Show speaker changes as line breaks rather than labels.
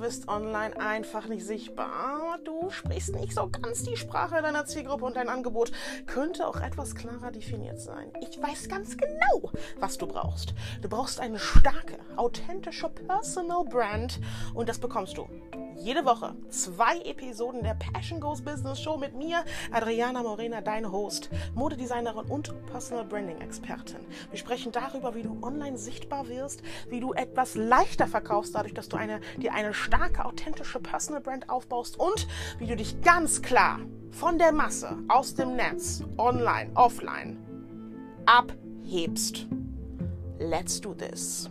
bist online einfach nicht sichtbar. Du sprichst nicht so ganz die Sprache deiner Zielgruppe und dein Angebot könnte auch etwas klarer definiert sein. Ich weiß ganz genau, was du brauchst. Du brauchst eine starke, authentische Personal Brand und das bekommst du jede Woche zwei Episoden der Passion Goes Business Show mit mir, Adriana Morena, dein Host, Modedesignerin und Personal Branding Expertin. Wir sprechen darüber, wie du online sichtbar wirst, wie du etwas leichter verkaufst, dadurch, dass du eine, dir eine starke, authentische Personal Brand aufbaust und wie du dich ganz klar von der Masse, aus dem Netz, online, offline, abhebst. Let's do this.